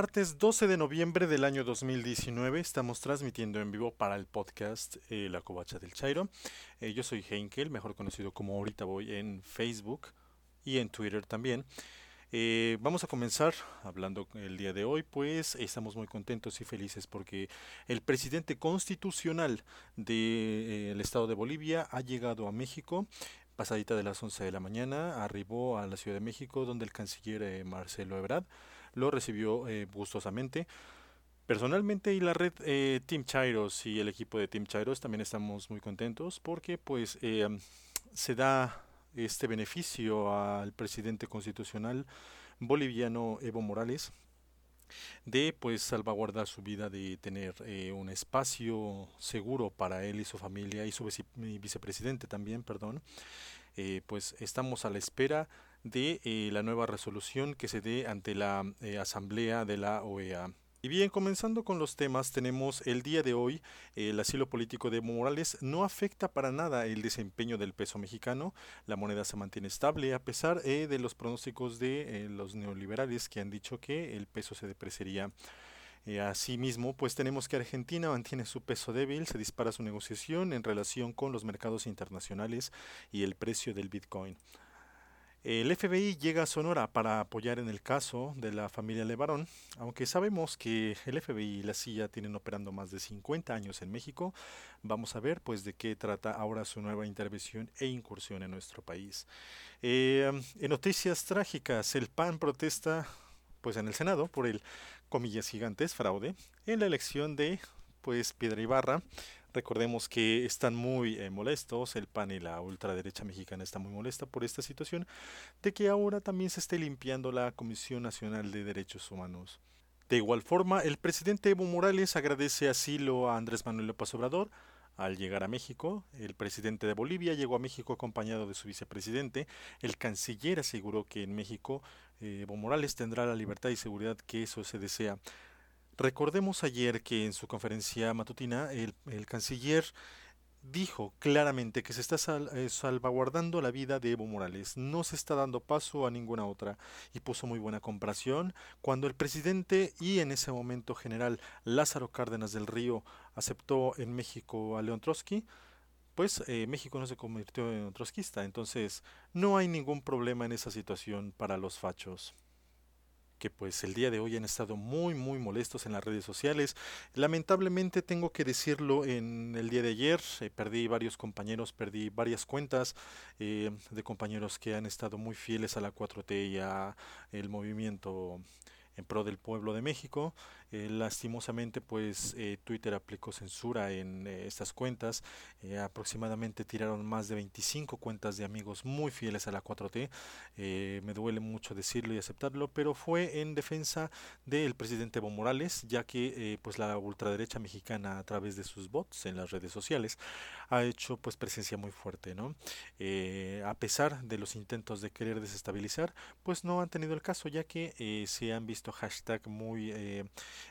Martes 12 de noviembre del año 2019 estamos transmitiendo en vivo para el podcast eh, La Covacha del Chairo. Eh, yo soy Heinkel, mejor conocido como ahorita voy en Facebook y en Twitter también. Eh, vamos a comenzar hablando el día de hoy, pues estamos muy contentos y felices porque el presidente constitucional del estado de Bolivia ha llegado a México pasadita de las 11 de la mañana, arribó a la Ciudad de México donde el canciller Marcelo Ebrard lo recibió eh, gustosamente. Personalmente y la red eh, Team Chairos y el equipo de Team Chairos también estamos muy contentos porque pues eh, se da este beneficio al presidente constitucional boliviano Evo Morales de pues salvaguardar su vida, de tener un espacio seguro para él y su familia y su vicepresidente también, perdón. pues estamos a la espera de eh, la nueva resolución que se dé ante la eh, Asamblea de la OEA. Y bien, comenzando con los temas, tenemos el día de hoy el asilo político de Evo Morales no afecta para nada el desempeño del peso mexicano, la moneda se mantiene estable a pesar eh, de los pronósticos de los neoliberales que han dicho que el peso se depreciaría. asimismo, pues tenemos que Argentina mantiene su peso débil, se dispara su negociación en relación con los mercados internacionales y el precio del Bitcoin. El FBI llega a Sonora para apoyar en el caso de la familia Levarón, aunque sabemos que el FBI y la CIA tienen operando más de 50 años en México, vamos a ver pues de qué trata ahora su nueva intervención e incursión en nuestro país. Eh, en noticias trágicas, el PAN protesta pues en el Senado por el comillas gigantes fraude en la elección de pues Piedra Ibarra Recordemos que están muy eh, molestos, el PAN y la ultraderecha mexicana está muy molesta por esta situación de que ahora también se esté limpiando la Comisión Nacional de Derechos Humanos. De igual forma, el presidente Evo Morales agradece asilo a Andrés Manuel López Obrador al llegar a México. El presidente de Bolivia llegó a México acompañado de su vicepresidente. El canciller aseguró que en México eh, Evo Morales tendrá la libertad y seguridad que eso se desea. Recordemos ayer que en su conferencia matutina el, canciller dijo claramente que se está eh, salvaguardando la vida de Evo Morales, no se está dando paso a ninguna otra y puso muy buena comparación. Cuando el presidente y en ese momento general Lázaro Cárdenas del Río aceptó en México a León Trotsky, pues eh, México no se convirtió en trotskista, entonces no hay ningún problema en esa situación para los fachos que pues el día de hoy han estado muy muy molestos en las redes sociales. Lamentablemente tengo que decirlo en el día de ayer, eh, perdí varios compañeros, perdí varias cuentas eh, de compañeros que han estado muy fieles a la 4T y a el movimiento en pro del pueblo de México. Eh, lastimosamente, pues eh, Twitter aplicó censura en eh, estas cuentas. aproximadamente tiraron más de 25 cuentas de amigos muy fieles a la 4T. me duele mucho decirlo y aceptarlo, pero fue en defensa del presidente Evo Morales, ya que pues la ultraderecha mexicana a través de sus bots en las redes sociales ha hecho pues presencia muy fuerte, ¿no? a pesar de los intentos de querer desestabilizar, pues no han tenido el caso, ya que se han visto hashtag muy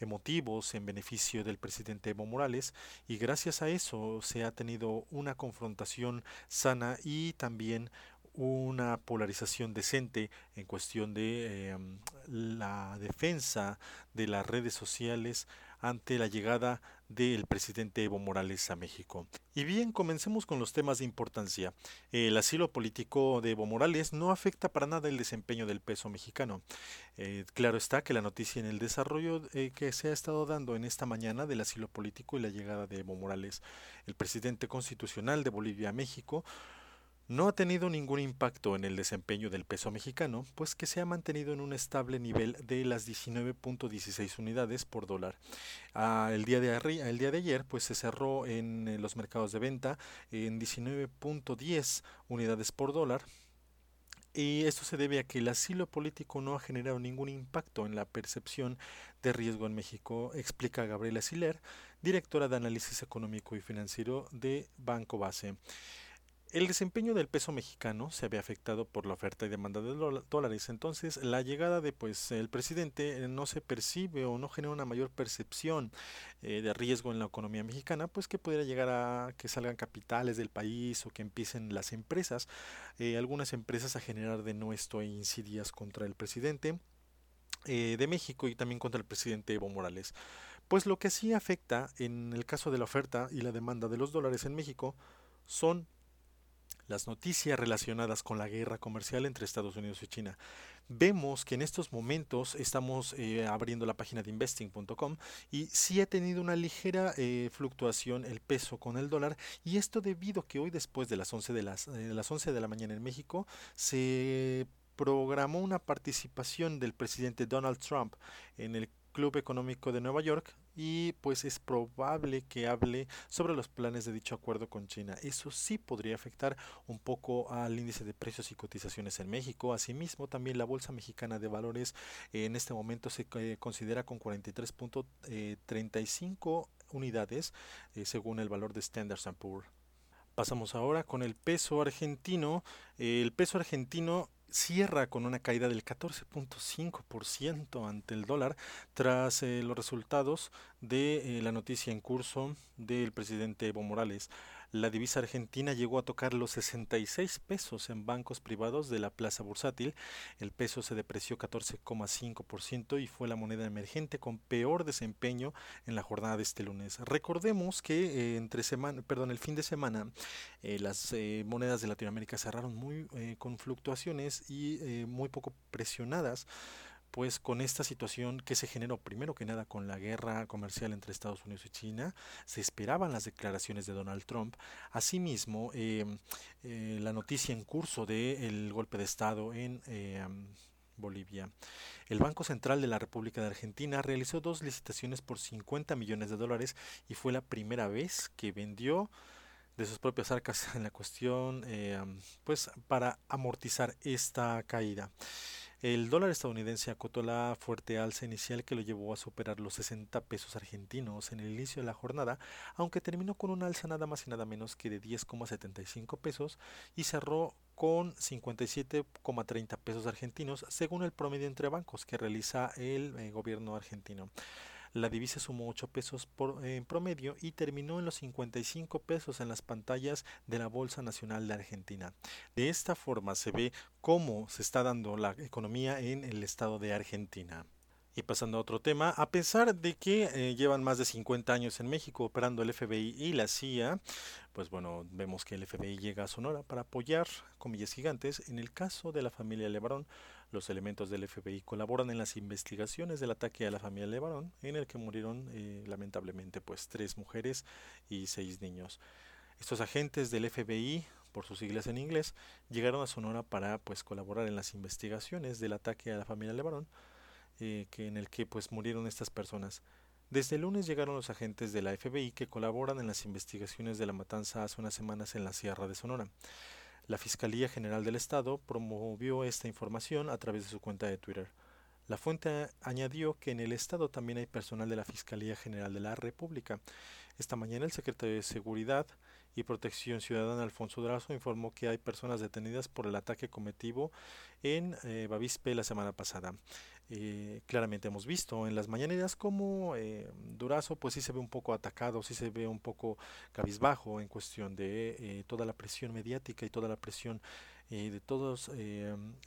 emotivos en beneficio del presidente Evo Morales y gracias a eso se ha tenido una confrontación sana y también una polarización decente en cuestión de em, la defensa de las redes sociales ante la llegada del presidente Evo Morales a México. Y bien, comencemos con los temas de importancia. El asilo político de Evo Morales no afecta para nada el desempeño del peso mexicano. Eh, claro está que la noticia en el desarrollo eh, que se ha estado dando en esta mañana del asilo político y la llegada de Evo Morales, el presidente constitucional de Bolivia a México, no ha tenido ningún impacto en el desempeño del peso mexicano, pues que se ha mantenido en un estable nivel de las 19.16 unidades por dólar. Ah, el, día de ayer pues se cerró en eh, los mercados de venta en 19.10 unidades por dólar, y esto se debe a que el asilo político no ha generado ningún impacto en la percepción de riesgo en México, explica Gabriela Siler, directora de análisis económico y financiero de Banco Base. El desempeño del peso mexicano se había afectado por la oferta y demanda de dólares, entonces la llegada de pues el presidente eh, no se percibe o no genera una mayor percepción eh, de riesgo en la economía mexicana, pues que pudiera llegar a que salgan capitales del país o que empiecen las empresas, eh, algunas empresas a generar de nuestro insidias contra el presidente de México y también contra el presidente Evo Morales. Pues lo que sí afecta en el caso de la oferta y la demanda de los dólares en México son las noticias relacionadas con la guerra comercial entre Estados Unidos y China. Vemos que en estos momentos estamos eh, abriendo la página de investing.com y sí ha tenido una ligera eh, fluctuación el peso con el dólar y esto debido a que hoy después de las 11 de, las, eh, las 11 de la mañana en México se programó una participación del presidente Donald Trump en el Club Económico de Nueva York y pues es probable que hable sobre los planes de dicho acuerdo con China. Eso sí podría afectar un poco al índice de precios y cotizaciones en México. Asimismo, también la Bolsa Mexicana de Valores en este momento se eh, considera con 43.35 unidades eh, según el valor de Standard Poor's. Pasamos ahora con el peso argentino. El peso argentino cierra con una caída del 14.5% ante el dólar tras eh, los resultados de eh, la noticia en curso del presidente Evo Morales. La divisa argentina llegó a tocar los 66 pesos en bancos privados de la plaza bursátil. El peso se depreció 14,5% y fue la moneda emergente con peor desempeño en la jornada de este lunes. Recordemos que eh, entre semana, perdón, el fin de semana eh, las eh, monedas de Latinoamérica cerraron muy con fluctuaciones y muy poco presionadas pues con esta situación que se generó primero que nada con la guerra comercial entre Estados Unidos y China, se esperaban las declaraciones de Donald Trump. Asimismo, em, eh, la noticia en curso del golpe de Estado en em, Bolivia. El Banco Central de la República de Argentina realizó dos licitaciones por 50 millones de dólares y fue la primera vez que vendió de sus propias arcas en la cuestión, em, pues para amortizar esta caída. El dólar estadounidense acotó la fuerte alza inicial que lo llevó a superar los 60 pesos argentinos en el inicio de la jornada, aunque terminó con una alza nada más y nada menos que de 10,75 pesos y cerró con 57,30 pesos argentinos según el promedio entre bancos que realiza el eh, gobierno argentino. La divisa sumó 8 pesos por, en promedio y terminó en los 55 pesos en las pantallas de la Bolsa Nacional de Argentina. De esta forma se ve cómo se está dando la economía en el estado de Argentina. Y pasando a otro tema, a pesar de que eh, llevan más de 50 años en México operando el FBI y la CIA, pues bueno, vemos que el FBI llega a Sonora para apoyar, comillas gigantes, en el caso de la familia Levarón, los elementos del FBI colaboran en las investigaciones del ataque a la familia Levarón, en el que murieron eh, lamentablemente pues tres mujeres y seis niños. Estos agentes del FBI, por sus siglas en inglés, llegaron a Sonora para pues colaborar en las investigaciones del ataque a la familia Levarón, eh, que en el que pues murieron estas personas. Desde el lunes llegaron los agentes de la FBI que colaboran en las investigaciones de la matanza hace unas semanas en la Sierra de Sonora. La Fiscalía General del Estado promovió esta información a través de su cuenta de Twitter. La fuente añadió que en el Estado también hay personal de la Fiscalía General de la República. Esta mañana el secretario de Seguridad y Protección Ciudadana Alfonso Drazo informó que hay personas detenidas por el ataque cometido en eh, Bavispe la semana pasada. Eh, claramente hemos visto en las mañaneras como eh, Durazo pues sí se ve un poco atacado, sí se ve un poco cabizbajo en cuestión de eh, toda la presión mediática y toda la presión de todas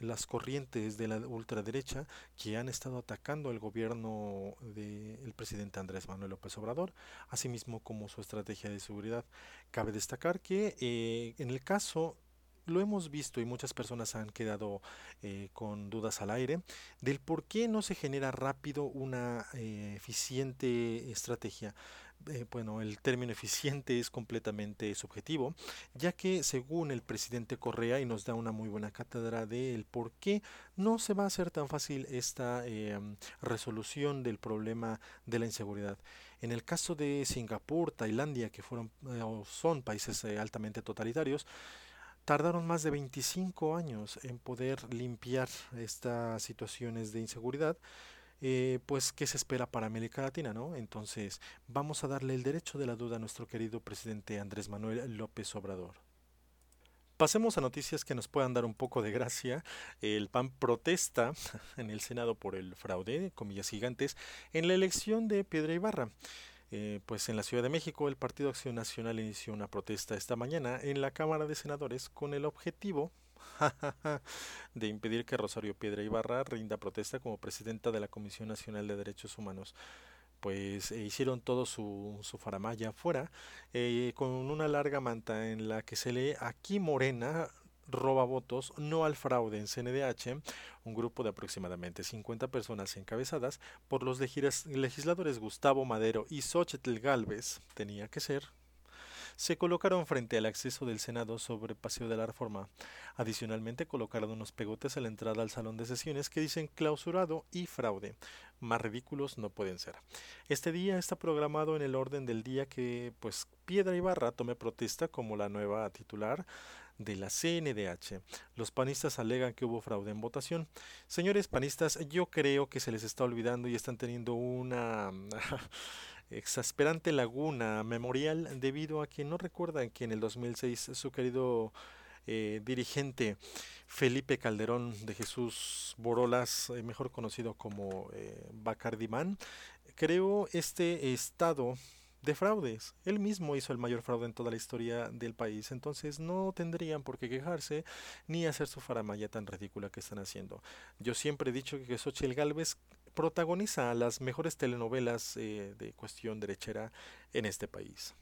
las corrientes de la ultraderecha que han estado atacando el gobierno del presidente Andrés Manuel López Obrador, asimismo como su estrategia de seguridad. Cabe destacar que en el caso lo hemos visto y muchas personas han quedado eh, con dudas al aire del por qué no se genera rápido una eh, eficiente estrategia. Eh, bueno, el término eficiente es completamente subjetivo, ya que según el presidente Correa, y nos da una muy buena cátedra de el por qué no se va a hacer tan fácil esta resolución del problema de la inseguridad. En el caso de Singapur, Tailandia, que fueron o son países altamente totalitarios, tardaron más de 25 años en poder limpiar estas situaciones de inseguridad. Eh, pues qué se espera para América Latina, ¿no? Entonces vamos a darle el derecho de la duda a nuestro querido presidente Andrés Manuel López Obrador. Pasemos a noticias que nos puedan dar un poco de gracia. El PAN protesta en el Senado por el fraude, comillas gigantes, en la elección de Piedra Ibarra. Eh, pues en la Ciudad de México el Partido Acción Nacional inició una protesta esta mañana en la Cámara de Senadores con el objetivo de impedir que Rosario Piedra Ibarra rinda protesta como presidenta de la Comisión Nacional de Derechos Humanos. Pues eh, hicieron todo su, su faramaya afuera eh, con una larga manta en la que se lee aquí Morena roba votos, no al fraude en CNDH, un grupo de aproximadamente 50 personas encabezadas por los legisladores Gustavo Madero y Xochitl Galvez, tenía que ser, se colocaron frente al acceso del Senado sobre Paseo de la Reforma. Adicionalmente colocaron unos pegotes a la entrada al salón de sesiones que dicen clausurado y fraude. Más ridículos no pueden ser. Este día está programado en el orden del día que pues Piedra Ibarra tome protesta como la nueva titular de la CNDH. Los panistas alegan que hubo fraude en votación. Señores panistas, yo creo que se les está olvidando y están teniendo una exasperante laguna memorial debido a que no recuerdan que en el 2006 su querido eh, dirigente Felipe Calderón de Jesús Borolas, eh, mejor conocido como eh, Bacardimán, creó este estado de fraudes. Él mismo hizo el mayor fraude en toda la historia del país, entonces no tendrían por qué quejarse ni hacer su faramaya tan ridícula que están haciendo. Yo siempre he dicho que Xochitl Galvez protagoniza las mejores telenovelas eh, de cuestión derechera en este país.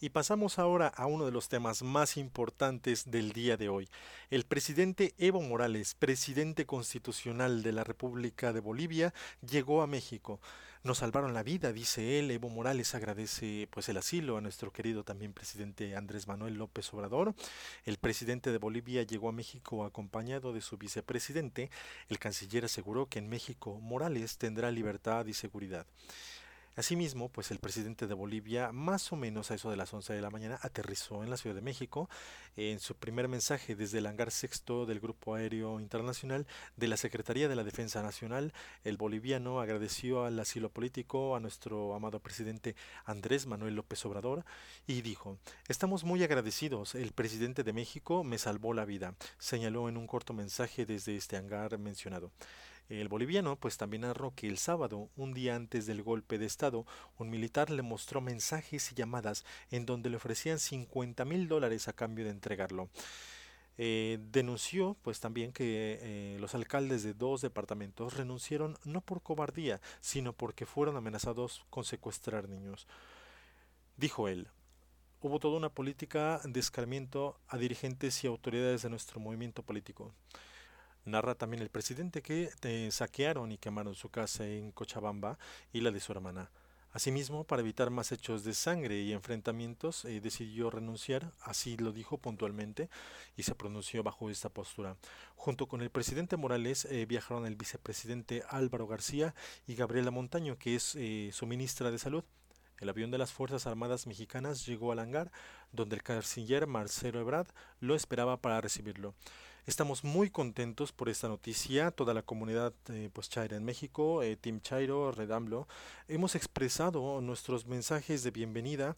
Y pasamos ahora a uno de los temas más importantes del día de hoy. El presidente Evo Morales, presidente constitucional de la República de Bolivia, llegó a México. Nos salvaron la vida, dice él. Evo Morales agradece pues el asilo a nuestro querido también presidente Andrés Manuel López Obrador. El presidente de Bolivia llegó a México acompañado de su vicepresidente. El canciller aseguró que en México Morales tendrá libertad y seguridad. Asimismo, pues el presidente de Bolivia, más o menos a eso de las 11 de la mañana, aterrizó en la Ciudad de México. En su primer mensaje desde el hangar sexto del Grupo Aéreo Internacional de la Secretaría de la Defensa Nacional, el boliviano agradeció al asilo político a nuestro amado presidente Andrés Manuel López Obrador y dijo, estamos muy agradecidos, el presidente de México me salvó la vida, señaló en un corto mensaje desde este hangar mencionado. El boliviano pues también narró que el sábado, un día antes del golpe de Estado, un militar le mostró mensajes y llamadas en donde le ofrecían 50 mil dólares a cambio de entregarlo. Eh, denunció pues también que eh, los alcaldes de dos departamentos renunciaron no por cobardía, sino porque fueron amenazados con secuestrar niños. Dijo él, hubo toda una política de escarmiento a dirigentes y autoridades de nuestro movimiento político. Narra también el presidente que eh, saquearon y quemaron su casa en Cochabamba y la de su hermana. Asimismo, para evitar más hechos de sangre y enfrentamientos, eh, decidió renunciar, así lo dijo puntualmente, y se pronunció bajo esta postura. Junto con el presidente Morales eh, viajaron el vicepresidente Álvaro García y Gabriela Montaño, que es su ministra de Salud. El avión de las Fuerzas Armadas Mexicanas llegó al hangar, donde el canciller Marcelo Ebrard lo esperaba para recibirlo. Estamos muy contentos por esta noticia. Toda la comunidad eh, pues Chaira en México, eh, Team Chairo, Redamblo, hemos expresado nuestros mensajes de bienvenida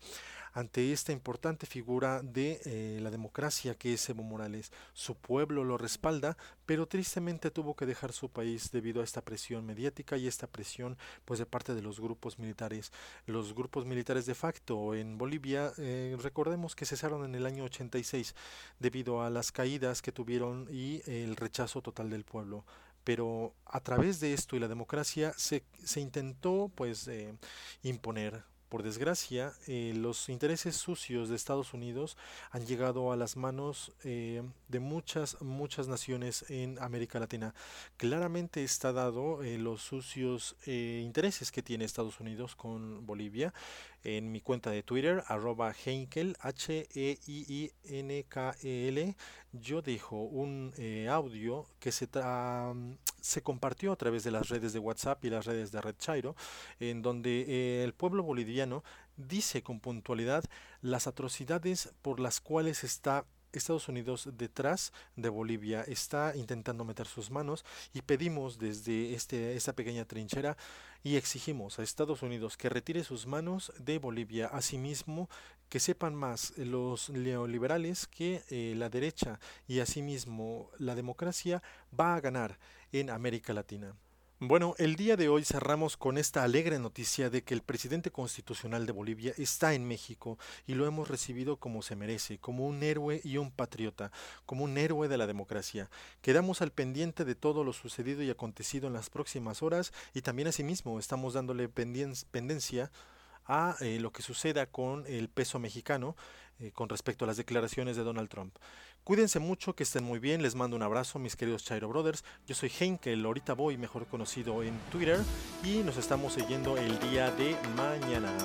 ante esta importante figura de eh, la democracia que es Evo Morales. Su pueblo lo respalda, pero tristemente tuvo que dejar su país debido a esta presión mediática y esta presión pues de parte de los grupos militares. Los grupos militares de facto en Bolivia, eh, recordemos que cesaron en el año 86 debido a las caídas que tuvieron y el rechazo total del pueblo pero a través de esto y la democracia se, se intentó pues eh, imponer por desgracia, eh, los intereses sucios de Estados Unidos han llegado a las manos eh, de muchas, muchas naciones en América Latina. Claramente está dado eh, los sucios intereses que tiene Estados Unidos con Bolivia en mi cuenta de Twitter, arroba Heinkel, H-E-I-I-N-K-E-L, yo dejo un eh, audio que se, se compartió a través de las redes de WhatsApp y las redes de Red Chairo, en donde eh, el pueblo boliviano dice con puntualidad las atrocidades por las cuales está Estados Unidos detrás de Bolivia está intentando meter sus manos y pedimos desde este, esta pequeña trinchera y exigimos a Estados Unidos que retire sus manos de Bolivia. Asimismo, que sepan más los neoliberales que eh, la derecha y asimismo la democracia va a ganar en América Latina. Bueno, el día de hoy cerramos con esta alegre noticia de que el presidente constitucional de Bolivia está en México y lo hemos recibido como se merece, como un héroe y un patriota, como un héroe de la democracia. Quedamos al pendiente de todo lo sucedido y acontecido en las próximas horas y también asimismo estamos dándole pendencia a eh, lo que suceda con el peso mexicano eh, con respecto a las declaraciones de Donald Trump. Cuídense mucho, que estén muy bien, les mando un abrazo mis queridos Chairo Brothers. Yo soy Henkel, ahorita voy mejor conocido en Twitter y nos estamos siguiendo el día de mañana.